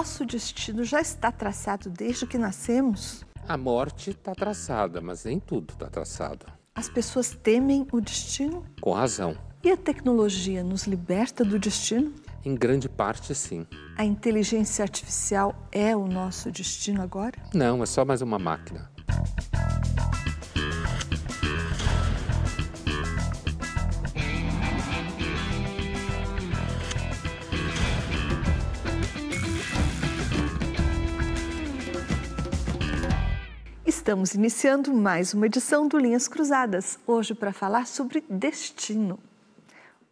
Nosso destino já está traçado desde que nascemos? A morte está traçada, mas nem tudo está traçado. As pessoas temem o destino? Com razão. E a tecnologia nos liberta do destino? Em grande parte, sim. A inteligência artificial é o nosso destino agora? Não, é só mais uma máquina. Estamos iniciando mais uma edição do Linhas Cruzadas, hoje para falar sobre destino.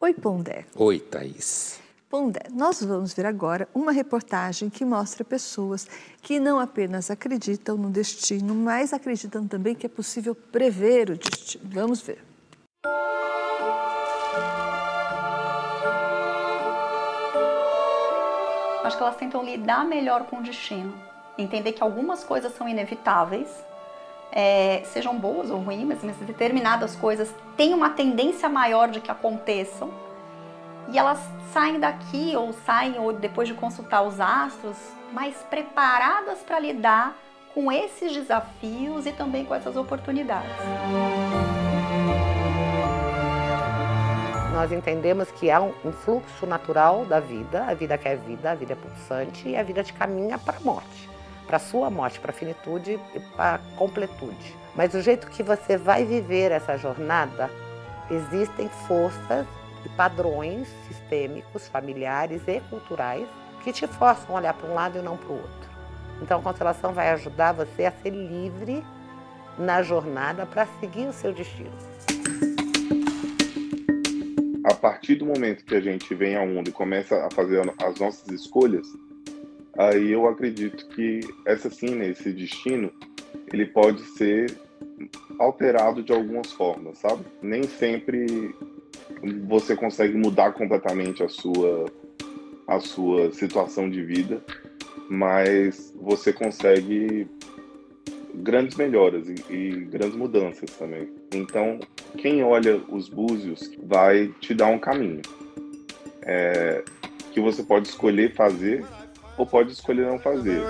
Oi, Pondé. Oi, Thaís. Pondé, nós vamos ver agora uma reportagem que mostra pessoas que não apenas acreditam no destino, mas acreditam também que é possível prever o destino. Vamos ver. Acho que elas tentam lidar melhor com o destino, entender que algumas coisas são inevitáveis, é, sejam boas ou ruins, mas determinadas coisas têm uma tendência maior de que aconteçam. E elas saem daqui ou saem ou depois de consultar os astros mais preparadas para lidar com esses desafios e também com essas oportunidades. Nós entendemos que é um, um fluxo natural da vida, a vida quer vida, a vida é pulsante e a vida te caminha para a morte, para sua morte, para a finitude e para a completude. Mas o jeito que você vai viver essa jornada, existem forças e padrões sistêmicos, familiares e culturais que te forçam a olhar para um lado e não para o outro. Então a constelação vai ajudar você a ser livre na jornada para seguir o seu destino. A partir do momento que a gente vem ao mundo e começa a fazer as nossas escolhas, aí eu acredito que essa sim, né, esse destino, ele pode ser alterado de algumas formas, sabe? Nem sempre você consegue mudar completamente a sua a sua situação de vida, mas você consegue grandes melhoras e, e, grandes mudanças também. Então, quem olha os búzios vai te dar um caminho é, que você pode escolher fazer ou pode escolher não fazer.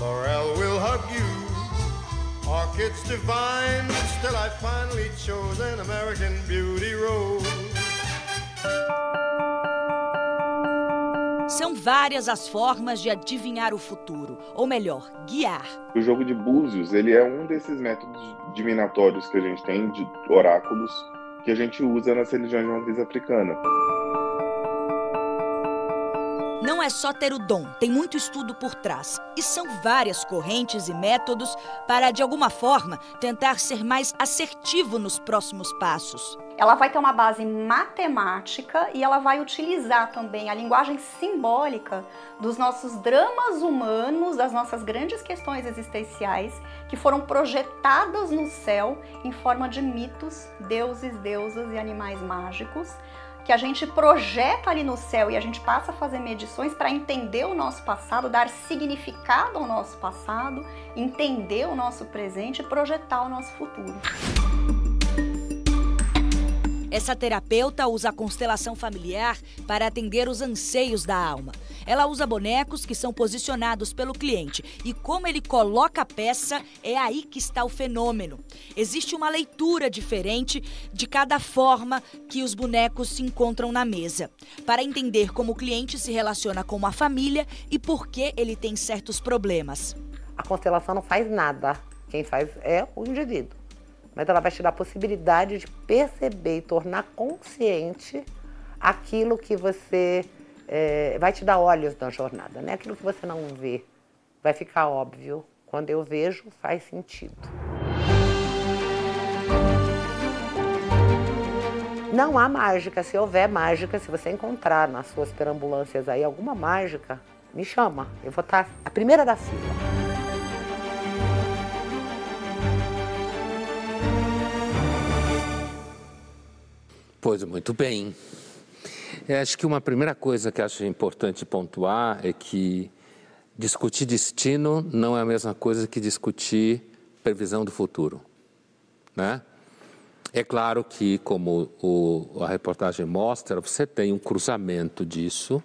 Laurel will hug you Orchids divine, still I finally chose an American Beauty Rose. São várias as formas de adivinhar o futuro, ou melhor, guiar. O jogo de búzios, ele é um desses métodos divinatórios que a gente tem de oráculos que a gente usa nas religiões de matriz africana. Não é só ter o dom, tem muito estudo por trás. E são várias correntes e métodos para, de alguma forma, tentar ser mais assertivo nos próximos passos. Ela vai ter uma base matemática e ela vai utilizar também a linguagem simbólica dos nossos dramas humanos, das nossas grandes questões existenciais que foram projetadas no céu em forma de mitos, deuses, deusas e animais mágicos que a gente projeta ali no céu e a gente passa a fazer medições para entender o nosso passado, dar significado ao nosso passado, entender o nosso presente e projetar o nosso futuro. Essa terapeuta usa a constelação familiar para atender os anseios da alma. Ela usa bonecos que são posicionados pelo cliente e como ele coloca a peça, é aí que está o fenômeno. Existe uma leitura diferente de cada forma que os bonecos se encontram na mesa, para entender como o cliente se relaciona com uma família e por que ele tem certos problemas. A constelação não faz nada, quem faz é o indivíduo mas ela vai te dar a possibilidade de perceber e tornar consciente aquilo que você é, vai te dar olhos na jornada, né? Aquilo que você não vê vai ficar óbvio. Quando eu vejo, faz sentido. Não há mágica. Se houver mágica, se você encontrar nas suas perambulâncias aí alguma mágica, me chama. Eu vou estar a primeira da fila. Pois muito bem. Eu acho que uma primeira coisa que acho importante pontuar é que discutir destino não é a mesma coisa que discutir previsão do futuro, né? É claro que, como o, a reportagem mostra, você tem um cruzamento disso,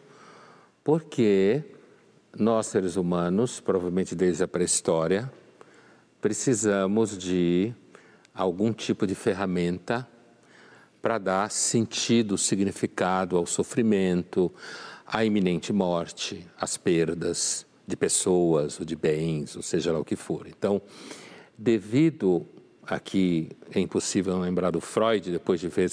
porque nós, seres humanos, provavelmente desde a pré-história, precisamos de algum tipo de ferramenta para dar sentido, significado ao sofrimento, à iminente morte, às perdas de pessoas ou de bens, ou seja lá o que for. Então, devido aqui é impossível não lembrar do Freud depois de ver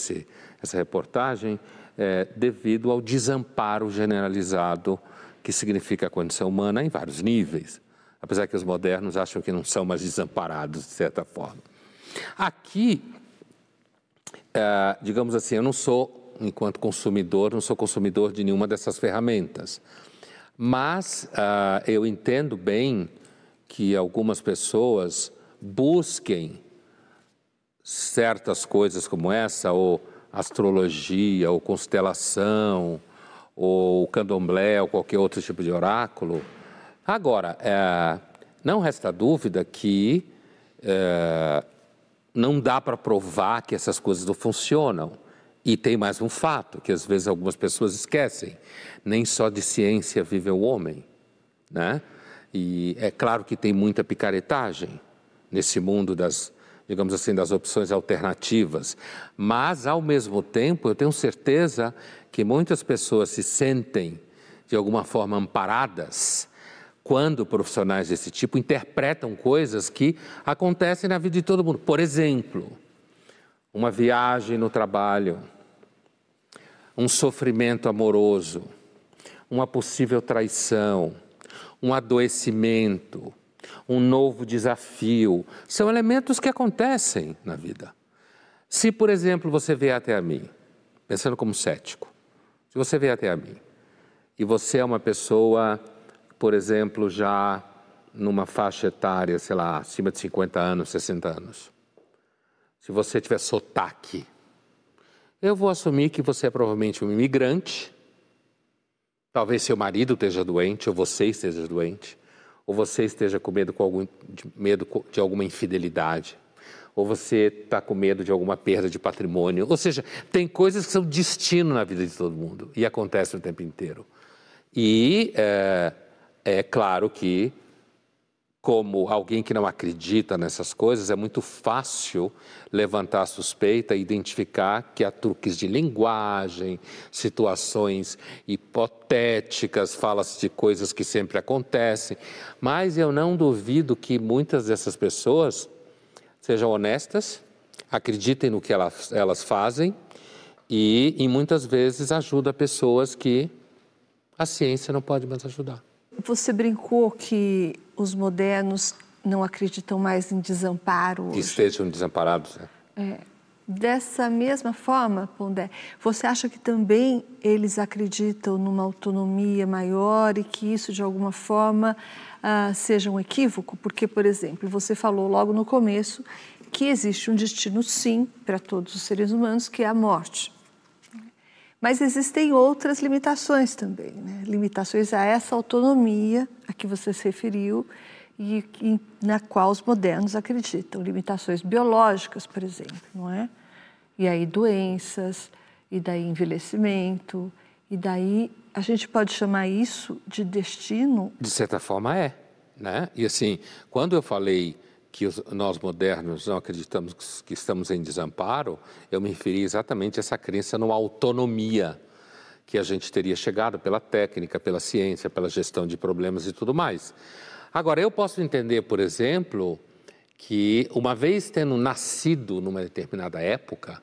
essa reportagem, é, devido ao desamparo generalizado que significa a condição humana em vários níveis, apesar que os modernos acham que não são mais desamparados de certa forma. Aqui, é, digamos assim, eu não sou, enquanto consumidor, não sou consumidor de nenhuma dessas ferramentas, mas uh, eu entendo bem que algumas pessoas busquem certas coisas como essa, ou astrologia, ou constelação, ou candomblé, ou qualquer outro tipo de oráculo. Agora, é, não resta dúvida que é, não dá para provar que essas coisas não funcionam. E tem mais um fato que às vezes algumas pessoas esquecem: nem só de ciência vive o homem, né? E é claro que tem muita picaretagem nesse mundo das digamos assim, das opções alternativas. Mas, ao mesmo tempo, eu tenho certeza que muitas pessoas se sentem, de alguma forma, amparadas quando profissionais desse tipo interpretam coisas que acontecem na vida de todo mundo. Por exemplo, uma viagem no trabalho, um sofrimento amoroso, uma possível traição, um adoecimento, um novo desafio. São elementos que acontecem na vida. Se, por exemplo, você vier até a mim, pensando como cético, se você vier até a mim e você é uma pessoa, por exemplo, já numa faixa etária, sei lá, acima de 50 anos, 60 anos, se você tiver sotaque, eu vou assumir que você é provavelmente um imigrante, talvez seu marido esteja doente ou você esteja doente, ou você esteja com medo, com algum, de, medo de alguma infidelidade, ou você está com medo de alguma perda de patrimônio. Ou seja, tem coisas que são destino na vida de todo mundo e acontecem o tempo inteiro. E é, é claro que como alguém que não acredita nessas coisas, é muito fácil levantar a suspeita e identificar que há truques de linguagem, situações hipotéticas, fala-se de coisas que sempre acontecem. Mas eu não duvido que muitas dessas pessoas sejam honestas, acreditem no que elas, elas fazem e, e muitas vezes ajuda pessoas que a ciência não pode mais ajudar. Você brincou que os modernos não acreditam mais em desamparo. Que estejam desamparados. Né? É. Dessa mesma forma, Pondé, você acha que também eles acreditam numa autonomia maior e que isso, de alguma forma, uh, seja um equívoco? Porque, por exemplo, você falou logo no começo que existe um destino, sim, para todos os seres humanos, que é a morte. Mas existem outras limitações também, né? limitações a essa autonomia a que você se referiu e, e na qual os modernos acreditam, limitações biológicas, por exemplo, não é? E aí doenças, e daí envelhecimento, e daí a gente pode chamar isso de destino? De certa forma é, né? E assim, quando eu falei que os, nós modernos não acreditamos que estamos em desamparo, eu me referi exatamente a essa crença numa autonomia que a gente teria chegado pela técnica, pela ciência, pela gestão de problemas e tudo mais. Agora, eu posso entender, por exemplo, que uma vez tendo nascido numa determinada época,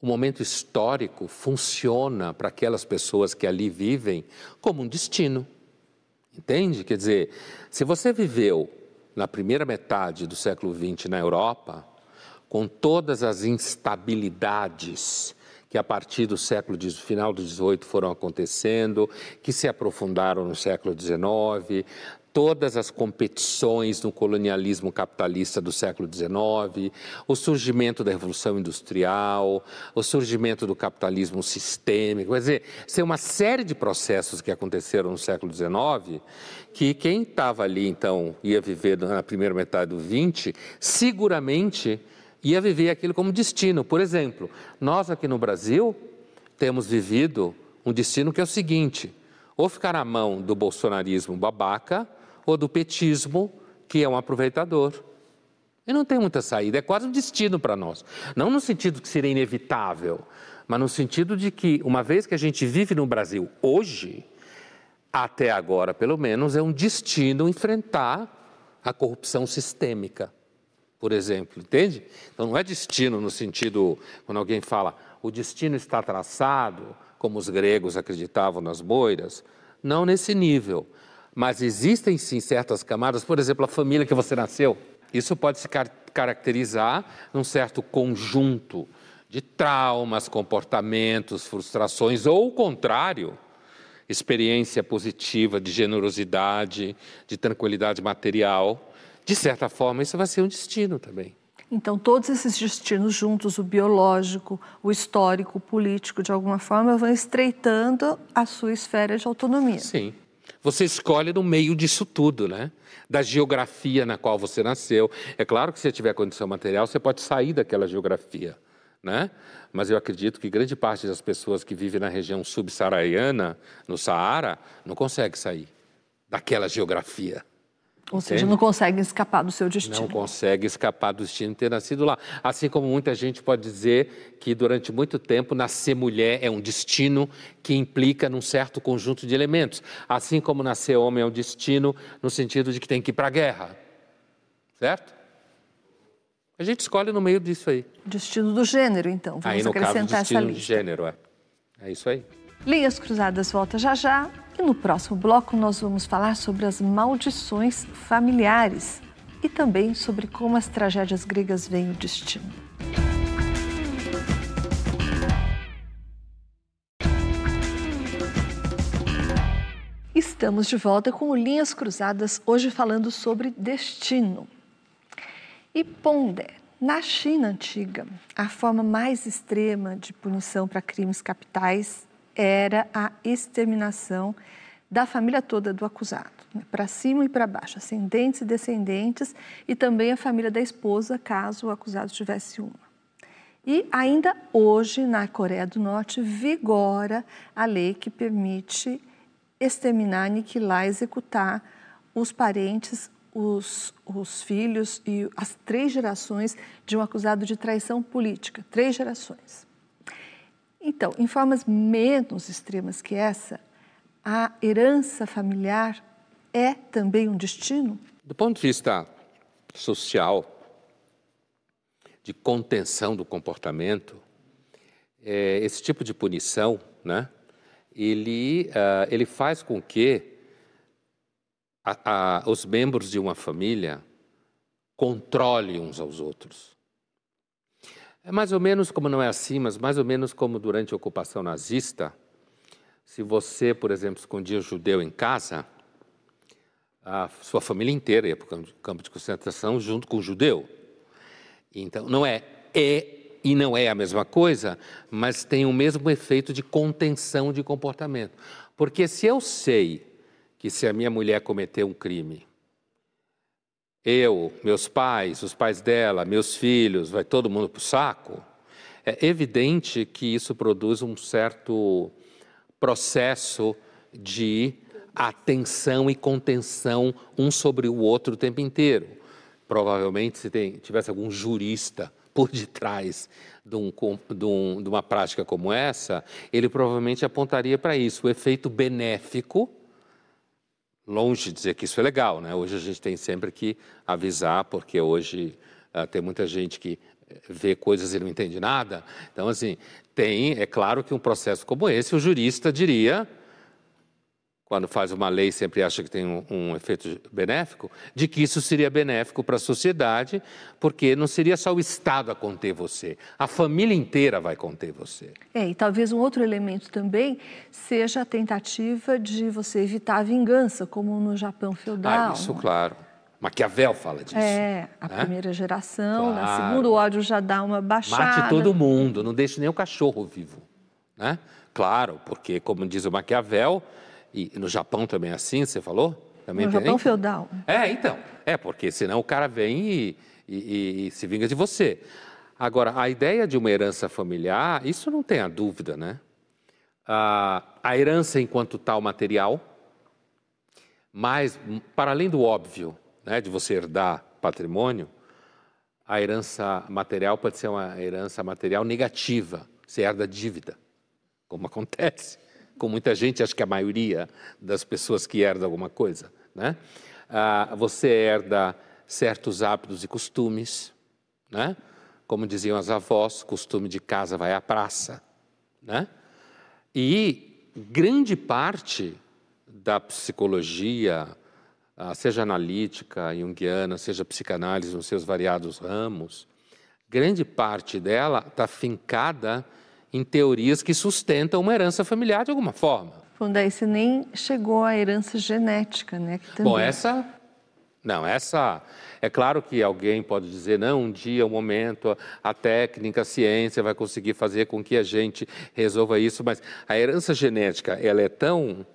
o momento histórico funciona para aquelas pessoas que ali vivem como um destino. Entende? Quer dizer, se você viveu na primeira metade do século XX na Europa, com todas as instabilidades que a partir do século final do XVIII foram acontecendo, que se aprofundaram no século XIX, todas as competições no colonialismo capitalista do século XIX, o surgimento da Revolução Industrial, o surgimento do capitalismo sistêmico. Quer dizer, tem uma série de processos que aconteceram no século XIX que quem estava ali, então, ia viver na primeira metade do XX, seguramente ia viver aquilo como destino. Por exemplo, nós aqui no Brasil temos vivido um destino que é o seguinte: ou ficar na mão do bolsonarismo babaca ou do petismo, que é um aproveitador. E não tem muita saída, é quase um destino para nós. Não no sentido que seria inevitável, mas no sentido de que, uma vez que a gente vive no Brasil hoje, até agora pelo menos, é um destino enfrentar a corrupção sistêmica, por exemplo, entende? Então não é destino no sentido, quando alguém fala, o destino está traçado, como os gregos acreditavam nas boiras, não nesse nível. Mas existem sim certas camadas, por exemplo, a família que você nasceu. Isso pode se car caracterizar num certo conjunto de traumas, comportamentos, frustrações, ou o contrário, experiência positiva de generosidade, de tranquilidade material. De certa forma, isso vai ser um destino também. Então, todos esses destinos juntos, o biológico, o histórico, o político, de alguma forma, vão estreitando a sua esfera de autonomia. Sim. Você escolhe no meio disso tudo, né? Da geografia na qual você nasceu. É claro que se você tiver condição material, você pode sair daquela geografia, né? Mas eu acredito que grande parte das pessoas que vivem na região subsaariana, no Saara, não consegue sair daquela geografia. Ou Entende? seja, não consegue escapar do seu destino. Não consegue escapar do destino de ter nascido lá. Assim como muita gente pode dizer que durante muito tempo nascer mulher é um destino que implica num certo conjunto de elementos. Assim como nascer homem é um destino no sentido de que tem que ir para a guerra. Certo? A gente escolhe no meio disso aí. Destino do gênero, então. Vamos aí, no acrescentar caso, destino essa lista. de gênero, é. É isso aí. Linhas Cruzadas volta já já e no próximo bloco nós vamos falar sobre as maldições familiares e também sobre como as tragédias gregas veem o destino. Estamos de volta com Linhas Cruzadas, hoje falando sobre destino. E Pondé, na China antiga, a forma mais extrema de punição para crimes capitais era a exterminação da família toda do acusado, né? para cima e para baixo, ascendentes e descendentes, e também a família da esposa, caso o acusado tivesse uma. E ainda hoje, na Coreia do Norte, vigora a lei que permite exterminar, aniquilar, executar os parentes, os, os filhos e as três gerações de um acusado de traição política. Três gerações. Então, em formas menos extremas que essa, a herança familiar é também um destino? Do ponto de vista social, de contenção do comportamento, é, esse tipo de punição, né, ele, uh, ele faz com que a, a, os membros de uma família controlem uns aos outros. É mais ou menos como não é assim, mas mais ou menos como durante a ocupação nazista. Se você, por exemplo, escondia um judeu em casa, a sua família inteira ia para o campo de concentração junto com o judeu. Então, não é é e não é a mesma coisa, mas tem o mesmo efeito de contenção de comportamento. Porque se eu sei que se a minha mulher cometer um crime, eu, meus pais, os pais dela, meus filhos, vai todo mundo para o saco, é evidente que isso produz um certo processo de atenção e contenção um sobre o outro o tempo inteiro. Provavelmente, se tem, tivesse algum jurista por detrás de, um, de, um, de uma prática como essa, ele provavelmente apontaria para isso, o efeito benéfico longe de dizer que isso é legal, né? Hoje a gente tem sempre que avisar, porque hoje uh, tem muita gente que vê coisas e não entende nada. Então, assim, tem, é claro que um processo como esse, o jurista diria quando faz uma lei, sempre acha que tem um, um, efeito benéfico, de que isso seria benéfico para a sociedade, porque não seria só o Estado a conter você, a família inteira vai conter você. É, e talvez um outro elemento também seja a tentativa de você evitar a vingança, como no Japão feudal. Ah, isso, claro. Maquiavel fala disso. É, a né? primeira geração, claro. na segunda o ódio já dá uma baixada. Mate todo mundo, não deixe nem o cachorro vivo. Né? Claro, porque, como diz o Maquiavel, e no Japão também é assim, você falou? Também no? Japão feudal. É, então. É, porque senão o cara vem e, e, e, se vinga de você. Agora, a ideia de uma herança familiar, isso não tem a dúvida, né? Ah, a herança enquanto tal material, mas para além do óbvio, né, de você herdar patrimônio, a herança material pode ser uma herança material negativa, você herda dívida, como acontece com muita gente, acho que a maioria das pessoas que herdam alguma coisa, né? Ah, você herda certos hábitos e costumes, né? Como diziam as avós, costume de casa vai à praça, né? E grande parte da psicologia, ah, seja analítica, junguiana, seja psicanálise nos seus variados ramos, grande parte dela está fincada em teorias que sustentam uma herança familiar de alguma forma. Bom, daí você nem chegou à herança genética, né? Bom, essa. Não, essa. É claro que alguém pode dizer, não, um dia, um momento, a técnica, a ciência vai conseguir fazer com que a gente resolva isso, mas a herança genética, ela é tão,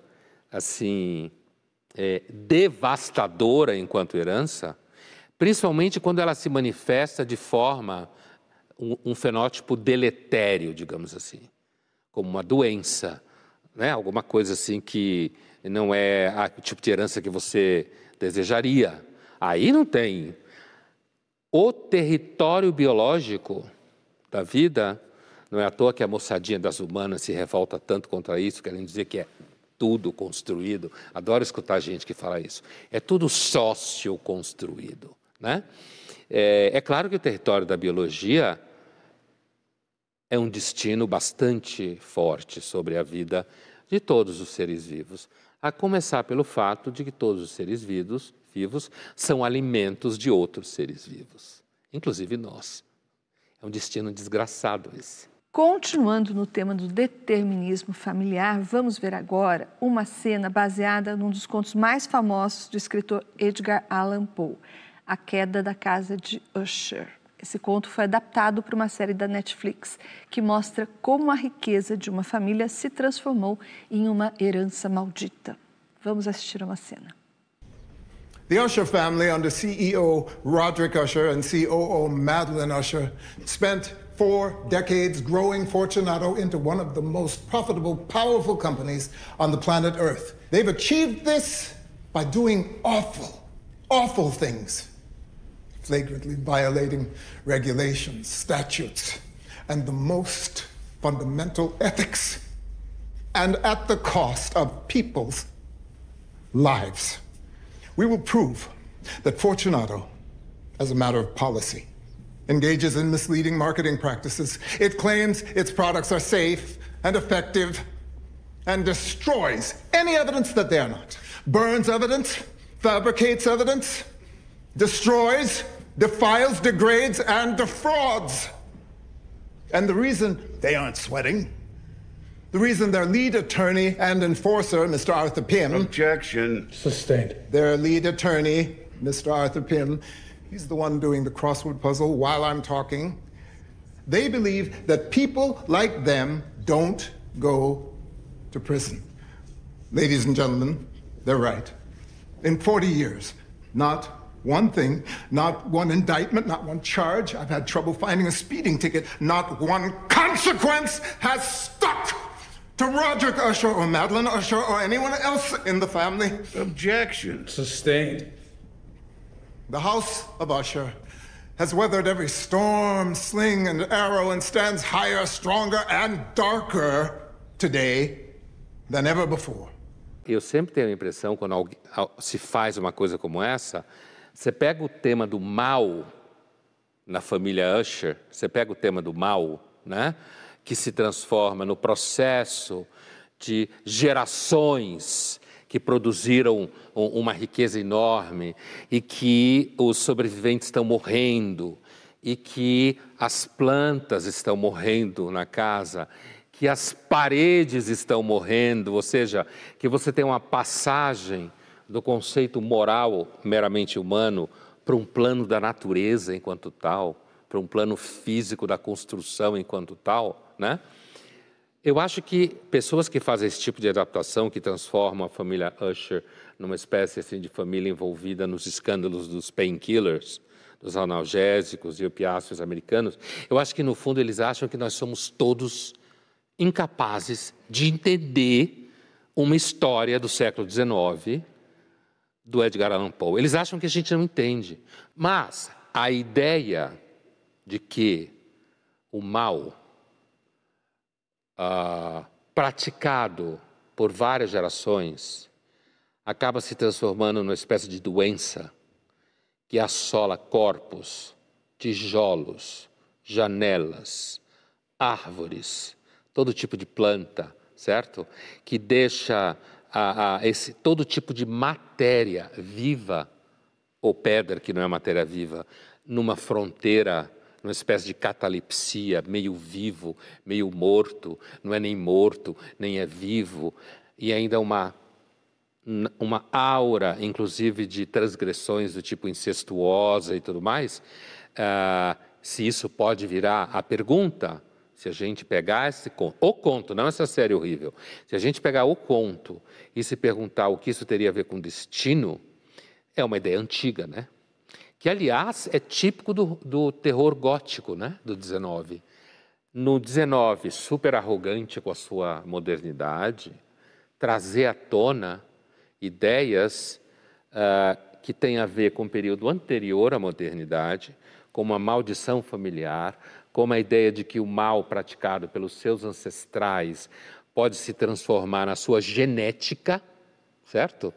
assim, é, devastadora enquanto herança, principalmente quando ela se manifesta de forma um, um fenótipo deletério, digamos assim, como uma doença, né? alguma coisa assim que não é o tipo de herança que você desejaria. Aí não tem. O território biológico da vida, não é à toa que a moçadinha das humanas se revolta tanto contra isso, querendo dizer que é tudo construído. Adoro escutar gente que fala isso. É tudo sócio construído, né? É, é claro que o território da biologia é um destino bastante forte sobre a vida de todos os seres vivos, a começar pelo fato de que todos os seres vivos, vivos são alimentos de outros seres vivos, inclusive nós. É um destino desgraçado esse. Continuando no tema do determinismo familiar, vamos ver agora uma cena baseada num dos contos mais famosos do escritor Edgar Allan Poe, A Queda da Casa de Usher. Esse conto foi adaptado para uma série da Netflix que mostra como a riqueza de uma família se transformou em uma herança maldita. Vamos assistir uma cena. The Usher family, under CEO Roderick Usher and COO Madeline Usher, spent four decades growing Fortunato into one of the most profitable, powerful companies on the planet Earth. They've achieved this by doing awful, awful things flagrantly violating regulations, statutes, and the most fundamental ethics, and at the cost of people's lives. We will prove that Fortunato, as a matter of policy, engages in misleading marketing practices. It claims its products are safe and effective and destroys any evidence that they are not. Burns evidence, fabricates evidence, destroys, defiles, degrades, and defrauds. And the reason they aren't sweating, the reason their lead attorney and enforcer, Mr. Arthur Pym. Objection. Sustained. Their lead attorney, Mr. Arthur Pym, he's the one doing the crossword puzzle while I'm talking. They believe that people like them don't go to prison. Ladies and gentlemen, they're right. In 40 years, not one thing, not one indictment, not one charge. I've had trouble finding a speeding ticket. Not one consequence has stuck to Roderick Usher or Madeline Usher or anyone else in the family. Objection. Sustained. The house of Usher has weathered every storm, sling, and arrow and stands higher, stronger, and darker today than ever before. Eu sempre tenho a impressão, quando se faz uma coisa como essa, Você pega o tema do mal na família Usher, você pega o tema do mal, né? que se transforma no processo de gerações que produziram uma riqueza enorme e que os sobreviventes estão morrendo e que as plantas estão morrendo na casa, que as paredes estão morrendo, ou seja, que você tem uma passagem do conceito moral meramente humano para um plano da natureza enquanto tal, para um plano físico da construção enquanto tal, né? Eu acho que pessoas que fazem esse tipo de adaptação, que transformam a família Usher numa espécie assim, de família envolvida nos escândalos dos painkillers, dos analgésicos e opiáceos americanos, eu acho que no fundo eles acham que nós somos todos incapazes de entender uma história do século XIX do Edgar Allan Poe. Eles acham que a gente não entende. Mas a ideia de que o mal ah, praticado por várias gerações acaba se transformando numa espécie de doença que assola corpos, tijolos, janelas, árvores, todo tipo de planta, certo? Que deixa a, a esse, todo tipo de matéria viva, ou pedra que não é matéria viva, numa fronteira, numa espécie de catalepsia, meio vivo, meio morto, não é nem morto, nem é vivo, e ainda uma uma aura, inclusive, de transgressões do tipo incestuosa e tudo mais, uh, se isso pode virar a pergunta, se a gente pegar esse conto, o conto, não essa série horrível, se a gente pegar o conto e se perguntar o que isso teria a ver com destino, é uma ideia antiga, né? Que, aliás, é típico do, do terror gótico, né? Do 19. No 19, super arrogante com a sua modernidade, trazer à tona ideias uh, que têm a ver com o período anterior à modernidade, como a maldição familiar, como a ideia de que o mal praticado pelos seus ancestrais pode se transformar na sua genética, certo?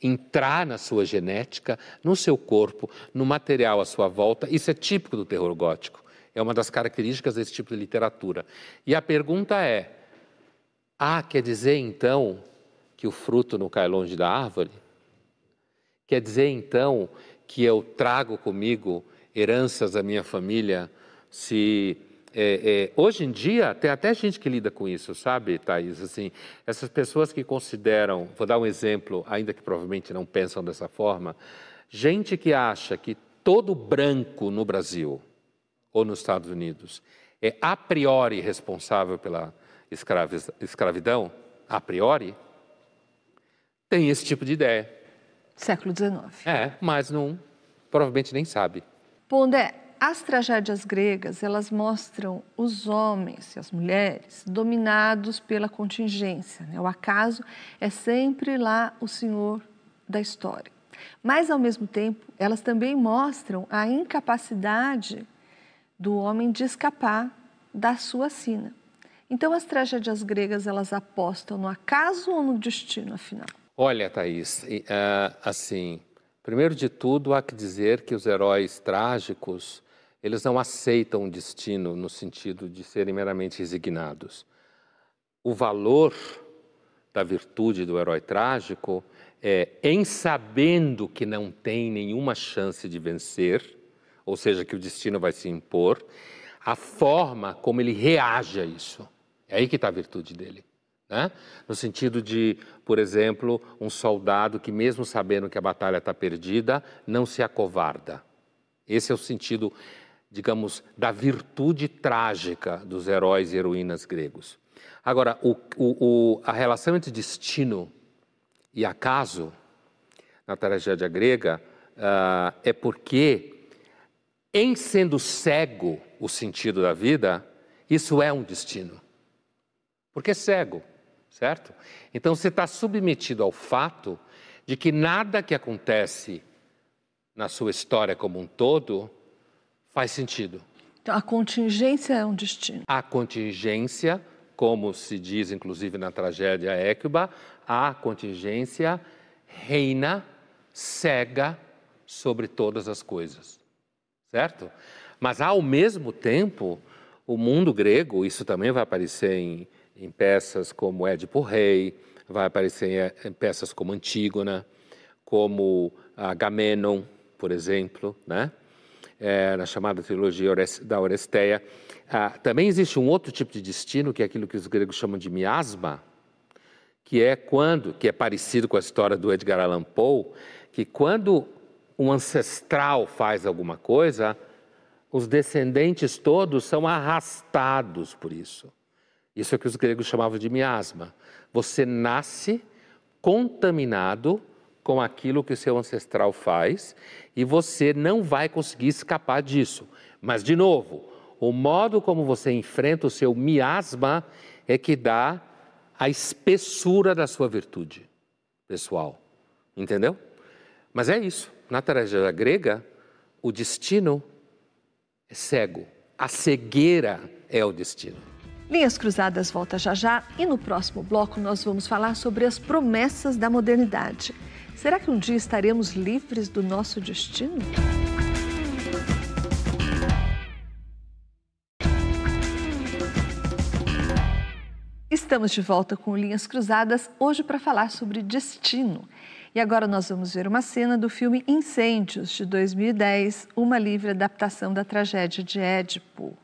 Entrar na sua genética, no seu corpo, no material à sua volta. Isso é típico do terror gótico. É uma das características desse tipo de literatura. E a pergunta é: ah, quer dizer então que o fruto não cai longe da árvore? Quer dizer então que eu trago comigo heranças da minha família se é, é, hoje em dia tem até gente que lida com isso, sabe, Thaís? Assim, essas pessoas que consideram, vou dar um exemplo, ainda que provavelmente não pensam dessa forma, gente que acha que todo branco no Brasil ou nos Estados Unidos é a priori responsável pela escravidão, a priori, tem esse tipo de ideia. Século XIX. É, mas não, provavelmente nem sabe. Pondé, as tragédias gregas, elas mostram os homens e as mulheres dominados pela contingência. Né? O acaso é sempre lá o senhor da história. Mas, ao mesmo tempo, elas também mostram a incapacidade do homem de escapar da sua sina. Então, as tragédias gregas, elas apostam no acaso ou no destino, afinal? Olha, Thaís, uh, assim, primeiro de tudo, há que dizer que os heróis trágicos eles não aceitam o destino no sentido de serem meramente resignados. O valor da virtude do herói trágico é, em sabendo que não tem nenhuma chance de vencer, ou seja, que o destino vai se impor, a forma como ele reage a isso. É aí que está a virtude dele. Né? No sentido de, por exemplo, um soldado que, mesmo sabendo que a batalha está perdida, não se acovarda. Esse é o sentido digamos, da virtude trágica dos heróis e heroínas gregos. Agora, o, o, o, a relação entre destino e acaso na tragédia grega uh, é porque, em sendo cego o sentido da vida, isso é um destino. Porque é cego, certo? Então você está submetido ao fato de que nada que acontece na sua história como um todo faz sentido. Então, a contingência é um destino. A contingência, como se diz inclusive na tragédia Équiba, a contingência reina cega sobre todas as coisas. Certo? Mas ao mesmo tempo, o mundo grego, isso também vai aparecer em, em peças como Édipo Rei, vai aparecer em, em peças como Antígona, como Agamenon, por exemplo, né? É, na chamada trilogia da Oresteia. Ah, também existe um outro tipo de destino, que é aquilo que os gregos chamam de miasma, que é quando, que é parecido com a história do Edgar Allan Poe, que quando um ancestral faz alguma coisa, os descendentes todos são arrastados por isso. Isso é o que os gregos chamavam de miasma. Você nasce contaminado com aquilo que seu ancestral faz e você não vai conseguir escapar disso. Mas, de novo, o modo como você enfrenta o seu miasma é que dá a espessura da sua virtude pessoal. Entendeu? Mas é isso. Na tragédia grega, o destino é cego. A cegueira é o destino. Linhas Cruzadas volta já já e no próximo bloco nós vamos falar sobre as promessas da modernidade. Será que um dia estaremos livres do nosso destino? Estamos de volta com Linhas Cruzadas, hoje para falar sobre destino. E agora nós vamos ver uma cena do filme Incêndios, de 2010, uma livre adaptação da tragédia de Édipo.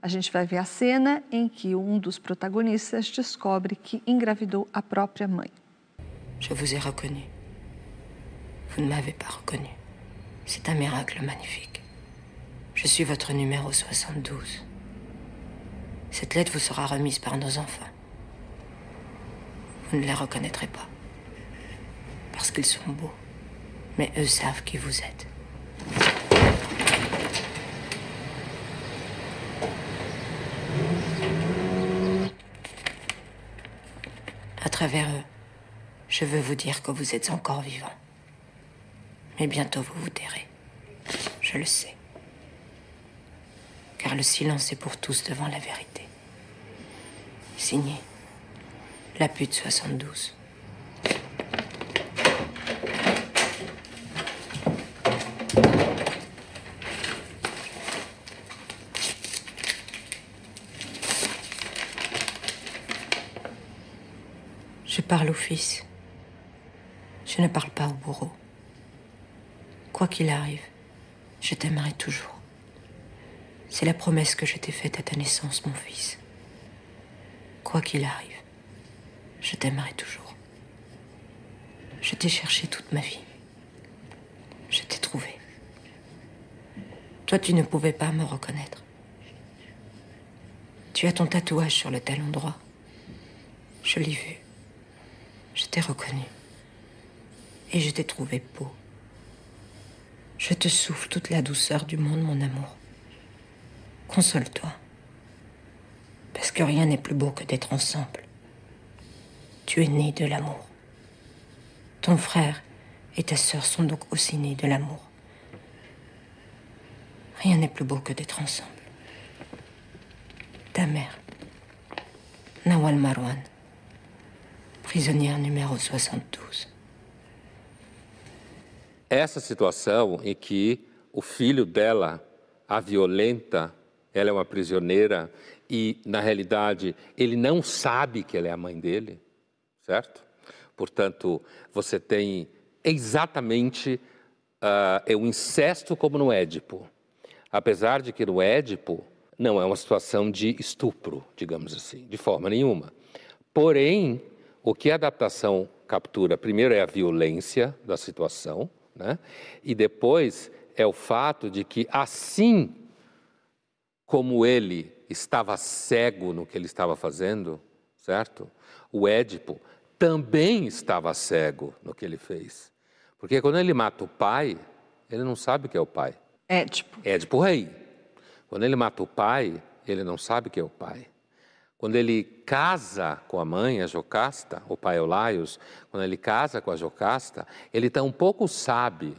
A gente vai ver a cena em que um dos protagonistas descobre que engravidou a própria mãe. Je vous ai reconnu. Vous ne m'avez pas reconnu. C'est un miracle magnifique. Je suis votre numéro 72. Cette lettre vous sera remise par nos enfants. Vous ne les reconnaîtrez pas. Parce qu'ils sont beaux. Mais eux savent qui vous êtes. À travers eux, je veux vous dire que vous êtes encore vivant. Mais bientôt vous vous tairez. Je le sais. Car le silence est pour tous devant la vérité. Signé la pute 72. Je parle au fils. Je ne parle pas au bourreau. Quoi qu'il arrive, je t'aimerai toujours. C'est la promesse que je t'ai faite à ta naissance, mon fils. Quoi qu'il arrive, je t'aimerai toujours. Je t'ai cherché toute ma vie. Je t'ai trouvé. Toi, tu ne pouvais pas me reconnaître. Tu as ton tatouage sur le talon droit. Je l'ai vu. Je t'ai reconnu. Et je t'ai trouvé beau. Je te souffle toute la douceur du monde, mon amour. Console-toi. Parce que rien n'est plus beau que d'être ensemble. Tu es né de l'amour. Ton frère et ta sœur sont donc aussi nés de l'amour. Rien n'est plus beau que d'être ensemble. Ta mère, Nawal Marwan, prisonnière numéro 72. Essa situação em que o filho dela a violenta, ela é uma prisioneira e, na realidade, ele não sabe que ela é a mãe dele, certo? Portanto, você tem exatamente uh, é um incesto como no Édipo. Apesar de que no Édipo não é uma situação de estupro, digamos assim, de forma nenhuma. Porém, o que a adaptação captura primeiro é a violência da situação, né? E depois é o fato de que, assim como ele estava cego no que ele estava fazendo, certo? O Édipo também estava cego no que ele fez. Porque quando ele mata o pai, ele não sabe que é o pai. Édipo. Édipo rei. Quando ele mata o pai, ele não sabe que é o pai. Quando ele casa com a mãe, a Jocasta, o pai Eulaios, quando ele casa com a Jocasta, ele tampouco sabe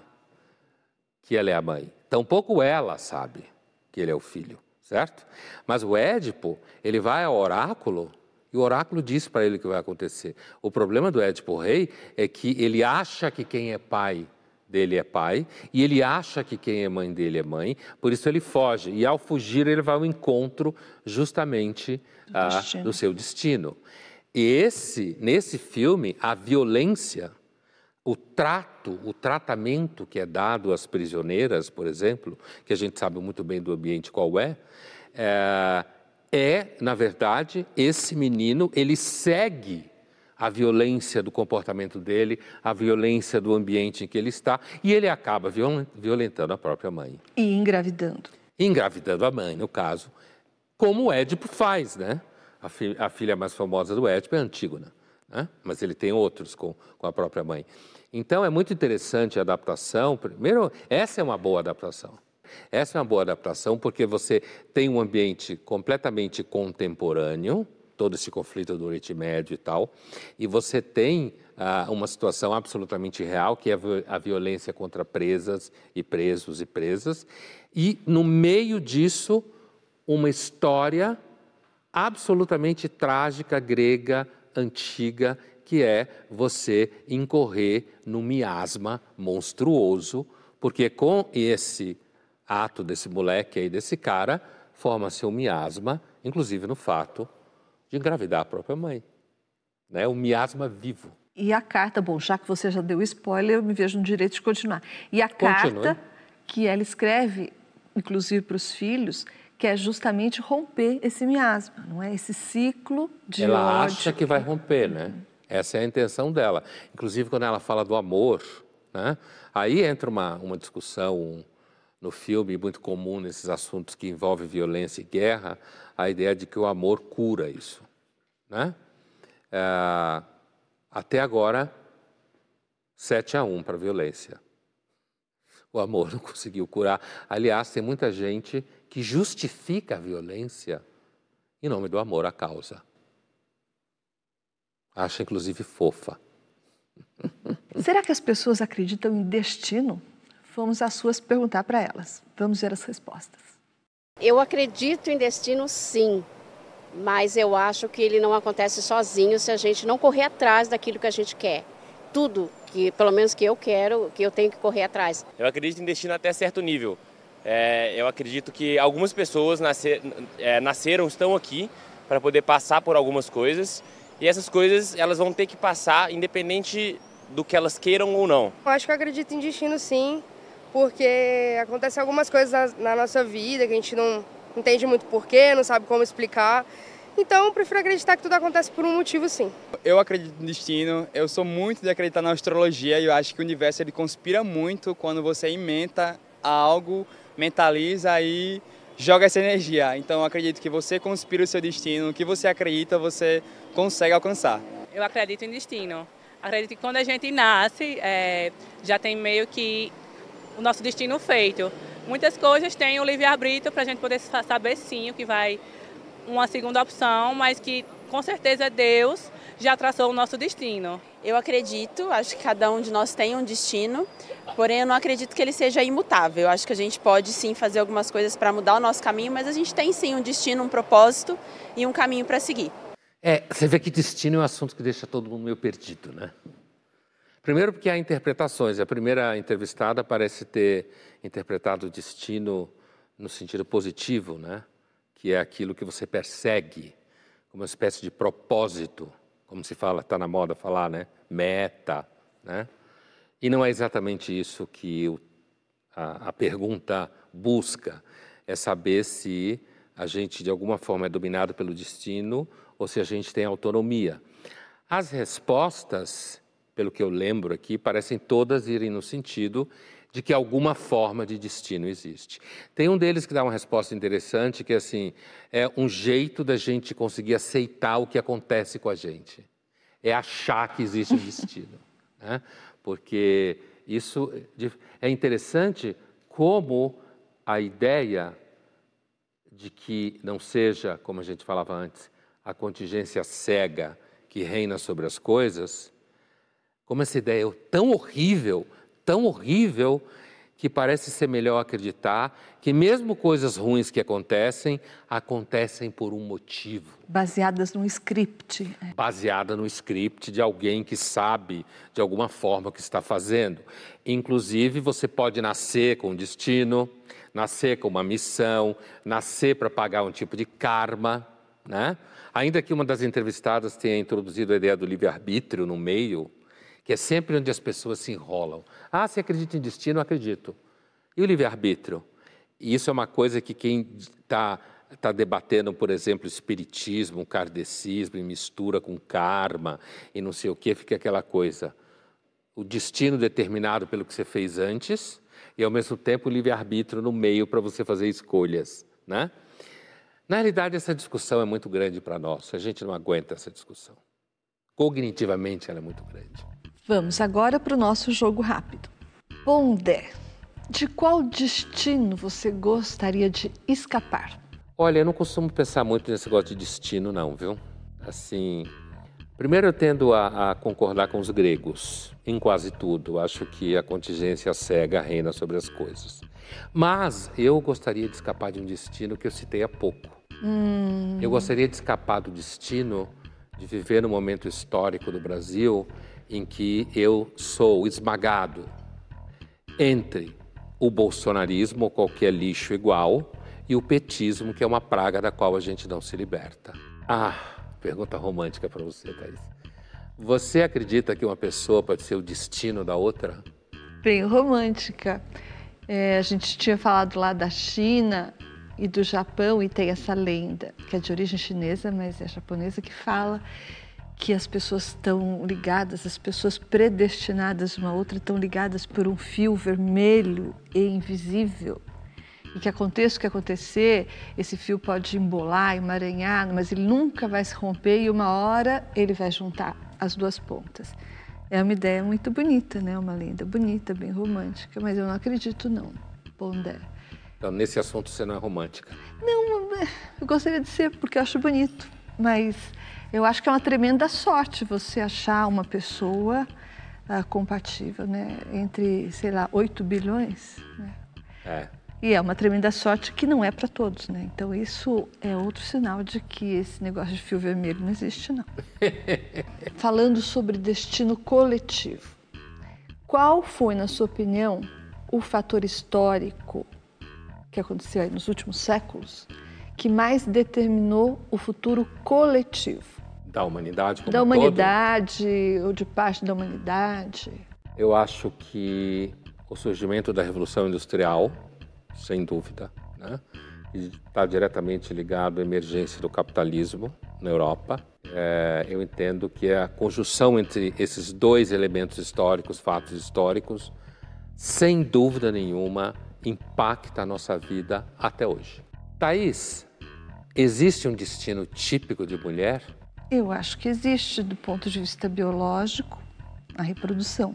que ela é a mãe. Tampouco ela sabe que ele é o filho, certo? Mas o Édipo, ele vai ao oráculo e o oráculo diz para ele o que vai acontecer. O problema do Édipo rei é que ele acha que quem é pai dele é pai e ele acha que quem é mãe dele é mãe, por isso ele foge. E ao fugir, ele vai ao encontro justamente ah, do seu destino. E esse, nesse filme, a violência, o trato, o tratamento que é dado às prisioneiras, por exemplo, que a gente sabe muito bem do ambiente qual é, é, é na verdade, esse menino, ele segue a violência do comportamento dele, a violência do ambiente em que ele está, e ele acaba violentando a própria mãe. E engravidando. Engravidando a mãe, no caso, como o Édipo faz, né? A, fi a filha mais famosa do Édipo é Antígona, né? mas ele tem outros com, com a própria mãe. Então é muito interessante a adaptação. Primeiro, essa é uma boa adaptação. Essa é uma boa adaptação porque você tem um ambiente completamente contemporâneo, todo esse conflito do Oriente Médio e tal, e você tem ah, uma situação absolutamente real, que é a violência contra presas e presos e presas, e no meio disso, uma história absolutamente trágica grega antiga, que é você incorrer no miasma monstruoso, porque com esse ato desse moleque aí, desse cara, forma-se um miasma, inclusive no fato de engravidar a própria mãe. Né? Um miasma vivo. E a carta, bom, já que você já deu spoiler, eu me vejo no direito de continuar. E a Continue. carta que ela escreve, inclusive para os filhos, que é justamente romper esse miasma, não é? Esse ciclo de Ela ódio. acha que vai romper, né? Essa é a intenção dela. Inclusive, quando ela fala do amor, né? aí entra uma, uma discussão no filme muito comum nesses assuntos que envolvem violência e guerra, a ideia de que o amor cura isso. Né? É, até agora, 7 a 1 para a violência. O amor não conseguiu curar. Aliás, tem muita gente que justifica a violência em nome do amor à causa. Acha, inclusive, fofa. Será que as pessoas acreditam em destino? Vamos às suas perguntar para elas. Vamos ver as respostas. Eu acredito em destino, sim, mas eu acho que ele não acontece sozinho se a gente não correr atrás daquilo que a gente quer. Tudo que, pelo menos que eu quero, que eu tenho que correr atrás. Eu acredito em destino até certo nível. É, eu acredito que algumas pessoas nascer, é, nasceram, estão aqui para poder passar por algumas coisas e essas coisas elas vão ter que passar independente do que elas queiram ou não. Eu acho que eu acredito em destino sim, porque acontecem algumas coisas na, na nossa vida que a gente não entende muito porquê, não sabe como explicar. Então, eu prefiro acreditar que tudo acontece por um motivo, sim. Eu acredito no destino. Eu sou muito de acreditar na astrologia e eu acho que o universo ele conspira muito quando você inventa algo, mentaliza e joga essa energia. Então, eu acredito que você conspira o seu destino, o que você acredita, você consegue alcançar. Eu acredito em destino. Acredito que quando a gente nasce, é, já tem meio que o nosso destino feito. Muitas coisas têm o livre-arbítrio para a gente poder saber sim o que vai uma segunda opção, mas que com certeza Deus já traçou o nosso destino. Eu acredito, acho que cada um de nós tem um destino, porém eu não acredito que ele seja imutável. Eu acho que a gente pode sim fazer algumas coisas para mudar o nosso caminho, mas a gente tem sim um destino, um propósito e um caminho para seguir. É, você vê que destino é um assunto que deixa todo mundo meio perdido, né? Primeiro porque há interpretações. A primeira entrevistada parece ter interpretado o destino no sentido positivo, né? que é aquilo que você persegue, como uma espécie de propósito, como se fala, está na moda falar, né? meta. Né? E não é exatamente isso que o, a, a pergunta busca, é saber se a gente de alguma forma é dominado pelo destino ou se a gente tem autonomia. As respostas pelo que eu lembro aqui, parecem todas irem no sentido de que alguma forma de destino existe. Tem um deles que dá uma resposta interessante, que é assim, é um jeito da gente conseguir aceitar o que acontece com a gente. É achar que existe um destino. né? Porque isso é interessante como a ideia de que não seja, como a gente falava antes, a contingência cega que reina sobre as coisas, como essa ideia é tão horrível, tão horrível, que parece ser melhor acreditar que mesmo coisas ruins que acontecem, acontecem por um motivo. Baseadas num script. Baseada no script de alguém que sabe de alguma forma o que está fazendo. Inclusive, você pode nascer com um destino, nascer com uma missão, nascer para pagar um tipo de karma, né? Ainda que uma das entrevistadas tenha introduzido a ideia do livre-arbítrio no meio, que é sempre onde as pessoas se enrolam. Ah, você acredita em destino? Acredito. E o livre-arbítrio? E isso é uma coisa que quem está tá debatendo, por exemplo, espiritismo, kardecismo, e mistura com karma e não sei o que, fica aquela coisa. O destino determinado pelo que você fez antes e, ao mesmo tempo, o livre-arbítrio no meio para você fazer escolhas. Né? Na realidade, essa discussão é muito grande para nós, a gente não aguenta essa discussão Cognitivamente, ela é muito grande. Vamos agora para o nosso jogo rápido. Pondé, de qual destino você gostaria de escapar? Olha, eu não costumo pensar muito nesse negócio de destino, não, viu? Assim, primeiro eu tendo a, a concordar com os gregos em quase tudo. Acho que a contingência cega reina sobre as coisas. Mas eu gostaria de escapar de um destino que eu citei há pouco. Hum. Eu gostaria de escapar do destino de viver no momento histórico do Brasil em que eu sou esmagado entre o bolsonarismo, ou qualquer lixo igual, e o petismo, que é uma praga da qual a gente não se liberta. Ah, pergunta romântica para você, Thaís. Você acredita que uma pessoa pode ser o destino da outra? Bem romântica. É, a gente tinha falado lá da China e do Japão e tem essa lenda, que é de origem chinesa, mas é japonesa, que fala que as pessoas estão ligadas, as pessoas predestinadas uma a outra estão ligadas por um fio vermelho e invisível e que aconteça o que acontecer, esse fio pode embolar, emaranhar, mas ele nunca vai se romper e uma hora ele vai juntar as duas pontas. É uma ideia muito bonita, né? Uma lenda bonita, bem romântica, mas eu não acredito não, Pondé. Então, nesse assunto você não é romântica? Não, eu gostaria de ser porque eu acho bonito, mas eu acho que é uma tremenda sorte você achar uma pessoa uh, compatível, né? Entre, sei lá, 8 bilhões, né? É. E é uma tremenda sorte que não é para todos, né? Então isso é outro sinal de que esse negócio de fio vermelho não existe, não. Falando sobre destino coletivo, qual foi, na sua opinião, o fator histórico que aconteceu aí nos últimos séculos que mais determinou o futuro coletivo? Da humanidade como Da um humanidade ou de parte da humanidade? Eu acho que o surgimento da Revolução Industrial sem dúvida, né? está diretamente ligado à emergência do capitalismo na Europa. É, eu entendo que a conjunção entre esses dois elementos históricos, fatos históricos, sem dúvida nenhuma, impacta a nossa vida até hoje. Thaís, existe um destino típico de mulher? Eu acho que existe do ponto de vista biológico, a reprodução.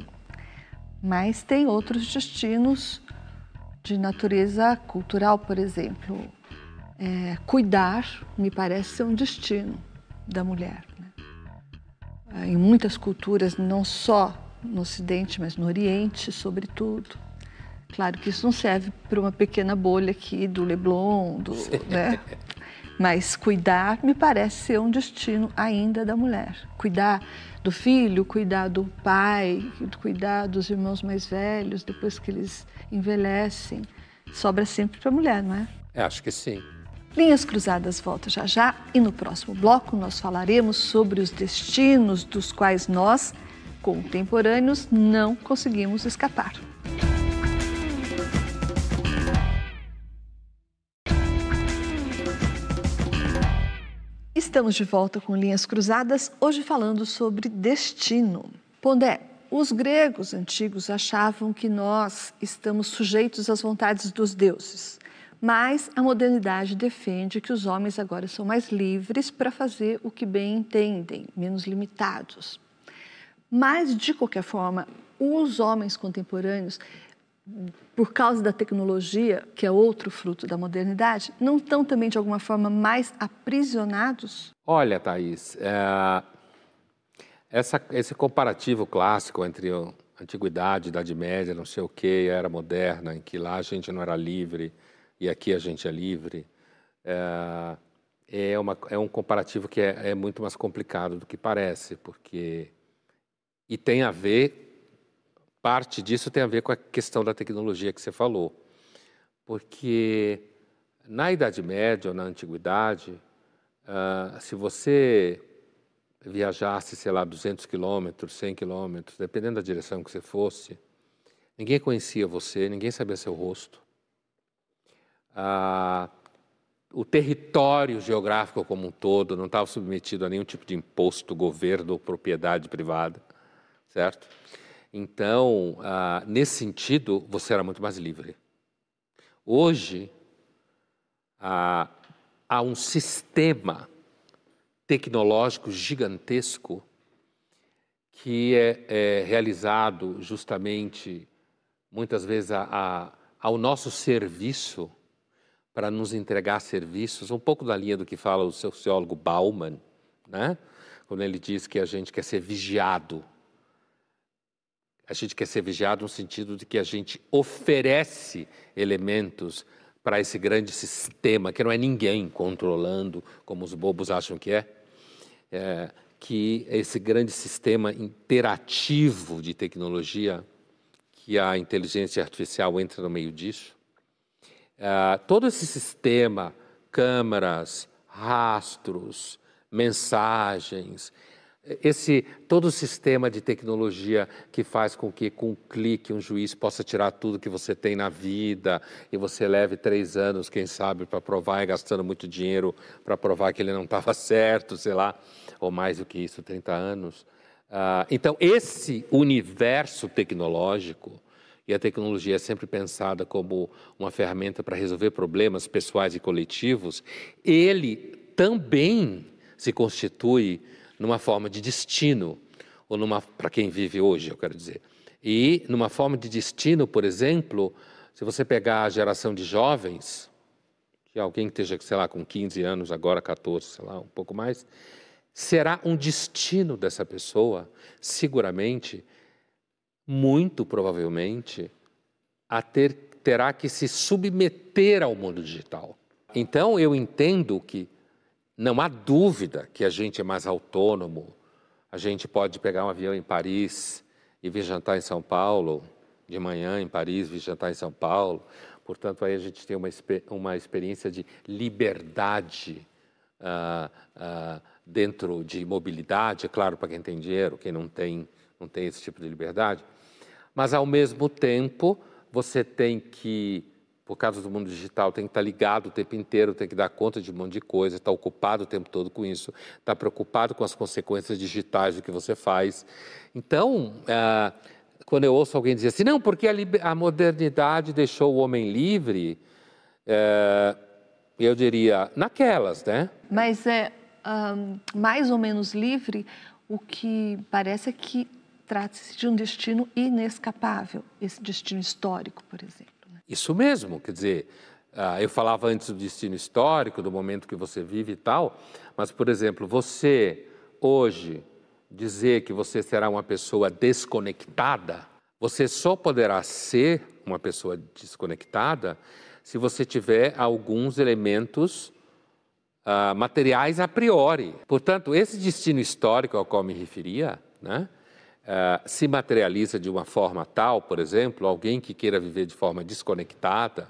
Mas tem outros destinos de natureza cultural, por exemplo. É, cuidar me parece ser um destino da mulher. Né? É, em muitas culturas, não só no Ocidente, mas no Oriente, sobretudo. Claro que isso não serve para uma pequena bolha aqui do Leblon, do, né? mas cuidar me parece ser um destino ainda da mulher. Cuidar do filho, cuidar do pai, cuidar dos irmãos mais velhos depois que eles envelhecem. Sobra sempre para a mulher, não é? é? Acho que sim. Linhas Cruzadas volta já já e no próximo bloco nós falaremos sobre os destinos dos quais nós, contemporâneos, não conseguimos escapar. Estamos de volta com Linhas Cruzadas, hoje falando sobre destino. Pondé, os gregos antigos achavam que nós estamos sujeitos às vontades dos deuses, mas a modernidade defende que os homens agora são mais livres para fazer o que bem entendem, menos limitados. Mas, de qualquer forma, os homens contemporâneos por causa da tecnologia, que é outro fruto da modernidade, não estão também, de alguma forma, mais aprisionados? Olha, Thaís, é... Essa, esse comparativo clássico entre a antiguidade, idade média, não sei o que, era moderna, em que lá a gente não era livre e aqui a gente é livre, é, é, uma, é um comparativo que é, é muito mais complicado do que parece, porque... E tem a ver parte disso tem a ver com a questão da tecnologia que você falou. Porque na Idade Média ou na Antiguidade, uh, se você viajasse, sei lá, 200 quilômetros, 100 quilômetros, dependendo da direção que você fosse, ninguém conhecia você, ninguém sabia seu rosto. Uh, o território geográfico como um todo não estava submetido a nenhum tipo de imposto, governo ou propriedade privada, certo? Então, ah, nesse sentido, você era muito mais livre. Hoje, ah, há um sistema tecnológico gigantesco que é, é realizado justamente, muitas vezes, a, a, ao nosso serviço, para nos entregar serviços, um pouco da linha do que fala o sociólogo Bauman, né? quando ele diz que a gente quer ser vigiado. A gente quer ser vigiado no sentido de que a gente oferece elementos para esse grande sistema, que não é ninguém controlando, como os bobos acham que é, é que esse grande sistema interativo de tecnologia, que a inteligência artificial entra no meio disso. É, todo esse sistema, câmeras, rastros, mensagens, esse todo o sistema de tecnologia que faz com que com um clique um juiz possa tirar tudo que você tem na vida e você leve três anos, quem sabe, para provar e gastando muito dinheiro para provar que ele não estava certo, sei lá, ou mais do que isso, 30 anos. Uh, então, esse universo tecnológico, e a tecnologia é sempre pensada como uma ferramenta para resolver problemas pessoais e coletivos, ele também se constitui numa forma de destino, ou numa para quem vive hoje, eu quero dizer. E numa forma de destino, por exemplo, se você pegar a geração de jovens, que alguém que esteja, sei lá, com 15 anos, agora 14, sei lá, um pouco mais, será um destino dessa pessoa, seguramente, muito provavelmente, a ter, terá que se submeter ao mundo digital. Então, eu entendo que não há dúvida que a gente é mais autônomo. A gente pode pegar um avião em Paris e vir jantar em São Paulo, de manhã em Paris, vir jantar em São Paulo. Portanto, aí a gente tem uma, uma experiência de liberdade uh, uh, dentro de mobilidade, claro, para quem tem dinheiro, quem não tem, não tem esse tipo de liberdade. Mas, ao mesmo tempo, você tem que por causa do mundo digital, tem que estar ligado o tempo inteiro, tem que dar conta de um monte de coisa, estar ocupado o tempo todo com isso, estar preocupado com as consequências digitais do que você faz. Então, ah, quando eu ouço alguém dizer assim, não, porque a, a modernidade deixou o homem livre, é, eu diria, naquelas, né? Mas é um, mais ou menos livre, o que parece é que trata-se de um destino inescapável, esse destino histórico, por exemplo. Isso mesmo, quer dizer, ah, eu falava antes do destino histórico, do momento que você vive e tal, mas, por exemplo, você hoje dizer que você será uma pessoa desconectada, você só poderá ser uma pessoa desconectada se você tiver alguns elementos uh, materiais a priori. Portanto, esse destino histórico ao qual me referia, né, Uh, se materializa de uma forma tal, por exemplo, alguém que queira viver de forma desconectada,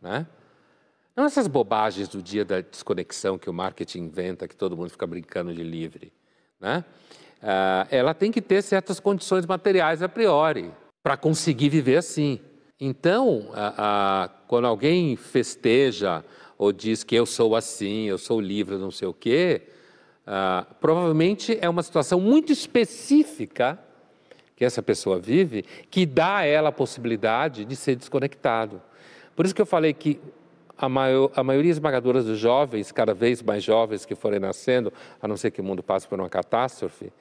né? não essas bobagens do dia da desconexão que o marketing inventa, que todo mundo fica brincando de livre. Né? Uh, ela tem que ter certas condições materiais a priori para conseguir viver assim. Então, uh, quando alguém festeja ou diz que eu sou assim, eu sou livre, não sei o quê, provavelmente é uma situação muito específica que essa pessoa vive, que dá a ela a possibilidade de ser desconectado. Por isso que eu falei que a, maior, a maioria esmagadora dos jovens, cada vez mais jovens que forem nascendo, a não ser que o mundo passe por uma catástrofe,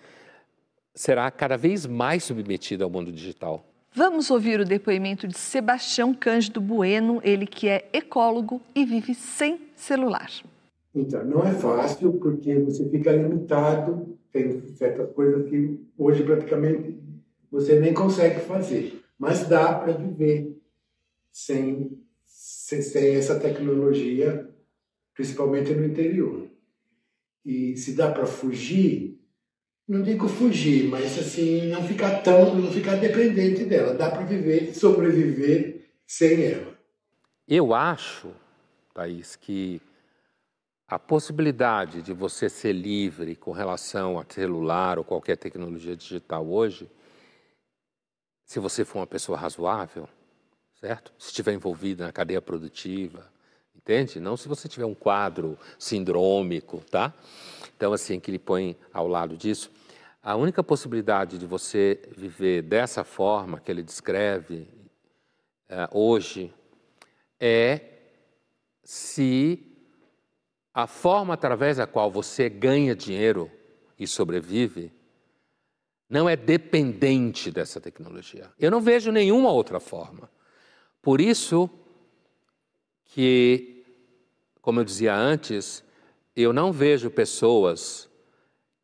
será cada vez mais submetida ao mundo digital. Vamos ouvir o depoimento de Sebastião Cândido Bueno, ele que é ecólogo e vive sem celular. Então, não é fácil porque você fica limitado, tem certas coisas que hoje praticamente você nem consegue fazer. Mas dá para viver sem, sem, sem essa tecnologia, principalmente no interior. E se dá para fugir, não digo fugir, mas assim, não ficar tão, não ficar dependente dela. Dá para viver, sobreviver sem ela. Eu acho, Thaís, que a possibilidade de você ser livre com relação a celular ou qualquer tecnologia digital hoje se você for uma pessoa razoável, certo? Se estiver envolvida na cadeia produtiva, entende? Não se você tiver um quadro sindrômico, tá? Então, assim, que ele põe ao lado disso. A única possibilidade de você viver dessa forma que ele descreve uh, hoje é se a forma através da qual você ganha dinheiro e sobrevive não é dependente dessa tecnologia. Eu não vejo nenhuma outra forma. Por isso que, como eu dizia antes, eu não vejo pessoas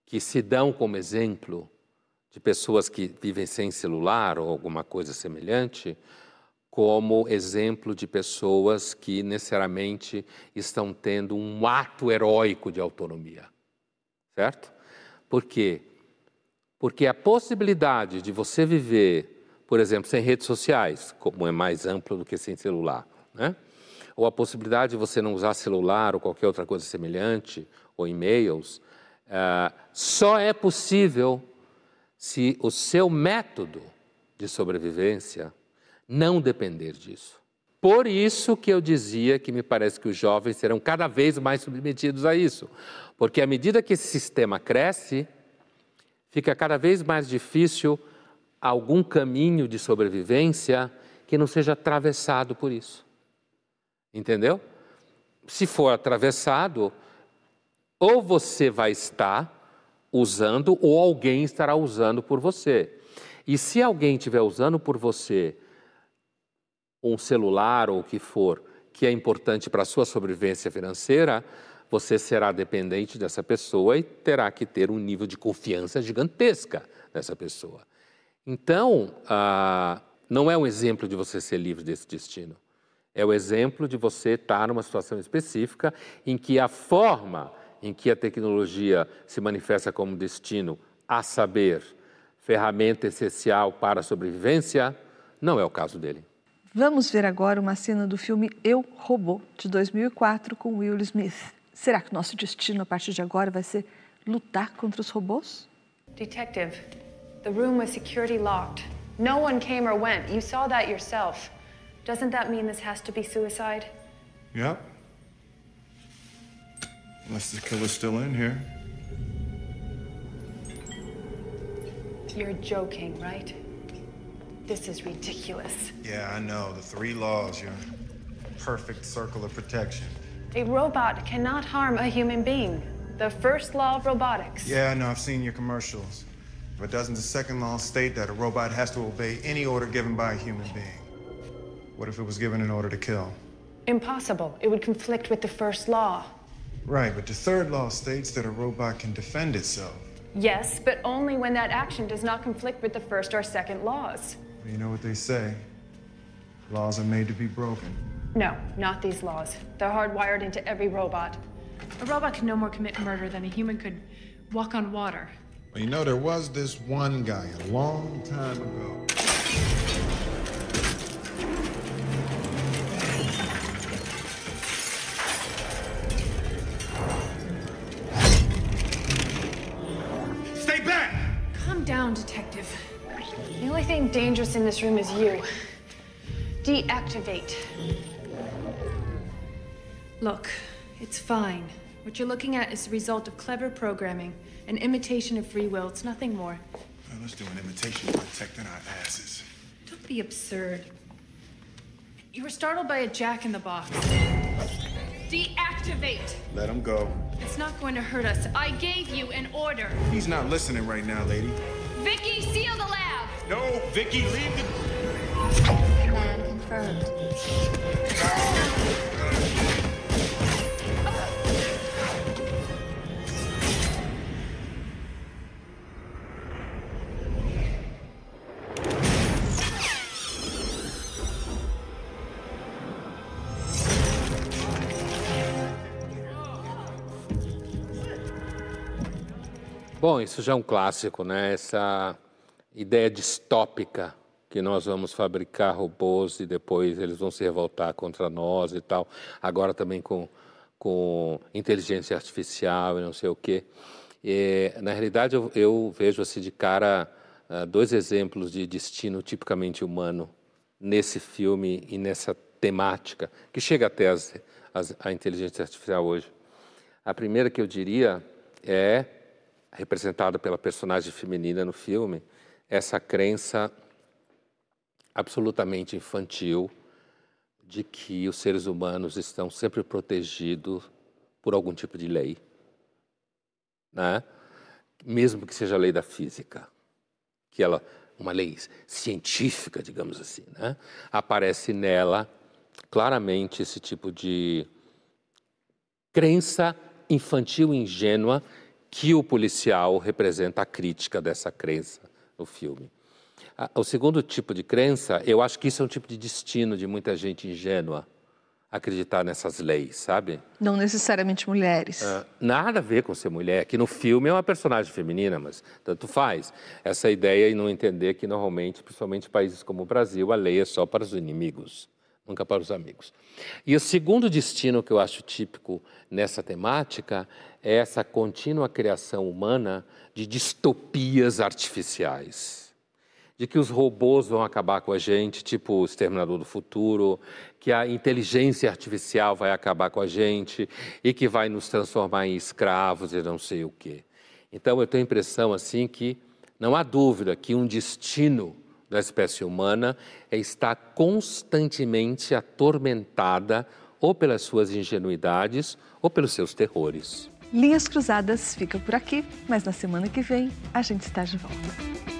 que se dão como exemplo de pessoas que vivem sem celular ou alguma coisa semelhante, como exemplo de pessoas que necessariamente estão tendo um ato heróico de autonomia. Certo? Por quê? Porque a possibilidade de você viver, por exemplo, sem redes sociais, como é mais amplo do que sem celular, né? ou a possibilidade de você não usar celular ou qualquer outra coisa semelhante, ou e-mails, uh, só é possível se o seu método de sobrevivência não depender disso. Por isso que eu dizia que me parece que os jovens serão cada vez mais submetidos a isso. Porque à medida que esse sistema cresce, fica cada vez mais difícil algum caminho de sobrevivência que não seja atravessado por isso. Entendeu? Se for atravessado, ou você vai estar usando, ou alguém estará usando por você. E se alguém estiver usando por você um celular ou o que for, que é importante para a sua sobrevivência financeira, você será dependente dessa pessoa e terá que ter um nível de confiança gigantesca nessa pessoa. Então, ah, não é um exemplo de você ser livre desse destino. É o exemplo de você estar numa situação específica em que a forma em que a tecnologia se manifesta como destino, a saber, ferramenta essencial para a sobrevivência, não é o caso dele. Vamos ver agora uma cena do filme Eu, Robô, de 2004, com Will Smith. Será que nosso destino a partir de agora vai ser lutar contra os robôs? Detective, the room was security locked. No one came or went. You saw that yourself. Doesn't that mean this has to be suicide? Yep. Unless the killer's still in here. You're joking, right? This is ridiculous. Yeah, I know. The three laws, your perfect circle of protection. A robot cannot harm a human being. The first law of robotics. Yeah, I know. I've seen your commercials. But doesn't the second law state that a robot has to obey any order given by a human being? What if it was given an order to kill? Impossible. It would conflict with the first law. Right, but the third law states that a robot can defend itself. Yes, but only when that action does not conflict with the first or second laws. Well, you know what they say laws are made to be broken. No, not these laws. They're hardwired into every robot. A robot can no more commit murder than a human could walk on water. Well, you know, there was this one guy a long time ago. Stay back! Calm down, Detective. The only thing dangerous in this room is you. Deactivate. Look, it's fine. What you're looking at is the result of clever programming, an imitation of free will. It's nothing more. Well, let's do an imitation of protecting our asses. Don't be absurd. You were startled by a jack in the box. Deactivate! Let him go. It's not going to hurt us. I gave you an order. He's not listening right now, lady. Vicky, seal the lab! No, Vicky, leave the. Plan confirmed. Bom, isso já é um clássico, né? Essa ideia distópica que nós vamos fabricar robôs e depois eles vão se revoltar contra nós e tal. Agora também com, com inteligência artificial e não sei o quê. E, na realidade, eu, eu, vejo assim de cara uh, dois exemplos de destino tipicamente humano nesse filme e nessa temática que chega até as, as, a inteligência artificial hoje. A primeira que eu diria é representada pela personagem feminina no filme, essa crença absolutamente infantil de que os seres humanos estão sempre protegidos por algum tipo de lei, né? mesmo que seja a lei da física. que ela, uma lei científica, digamos assim, né? aparece nela claramente esse tipo de crença infantil ingênua que o policial representa a crítica dessa crença no filme. O segundo tipo de crença, eu acho que isso é um tipo de destino de muita gente ingênua, acreditar nessas leis, sabe? Não necessariamente mulheres. Uh, nada a ver com ser mulher, que no filme é uma personagem feminina, mas tanto faz. Essa ideia e não entender que normalmente, principalmente em países como o Brasil, a lei é só para os inimigos, nunca para os amigos. E o segundo destino que eu acho típico nessa temática é essa contínua criação humana de distopias artificiais de que os robôs vão acabar com a gente, tipo o Exterminador do Futuro, que a inteligência artificial vai acabar com a gente e que vai nos transformar em escravos e não sei o quê. Então eu tenho a impressão assim que não há dúvida que um destino da espécie humana é estar constantemente atormentada ou pelas suas ingenuidades ou pelos seus terrores. Linhas Cruzadas fica por aqui, mas na semana que vem a gente está de volta.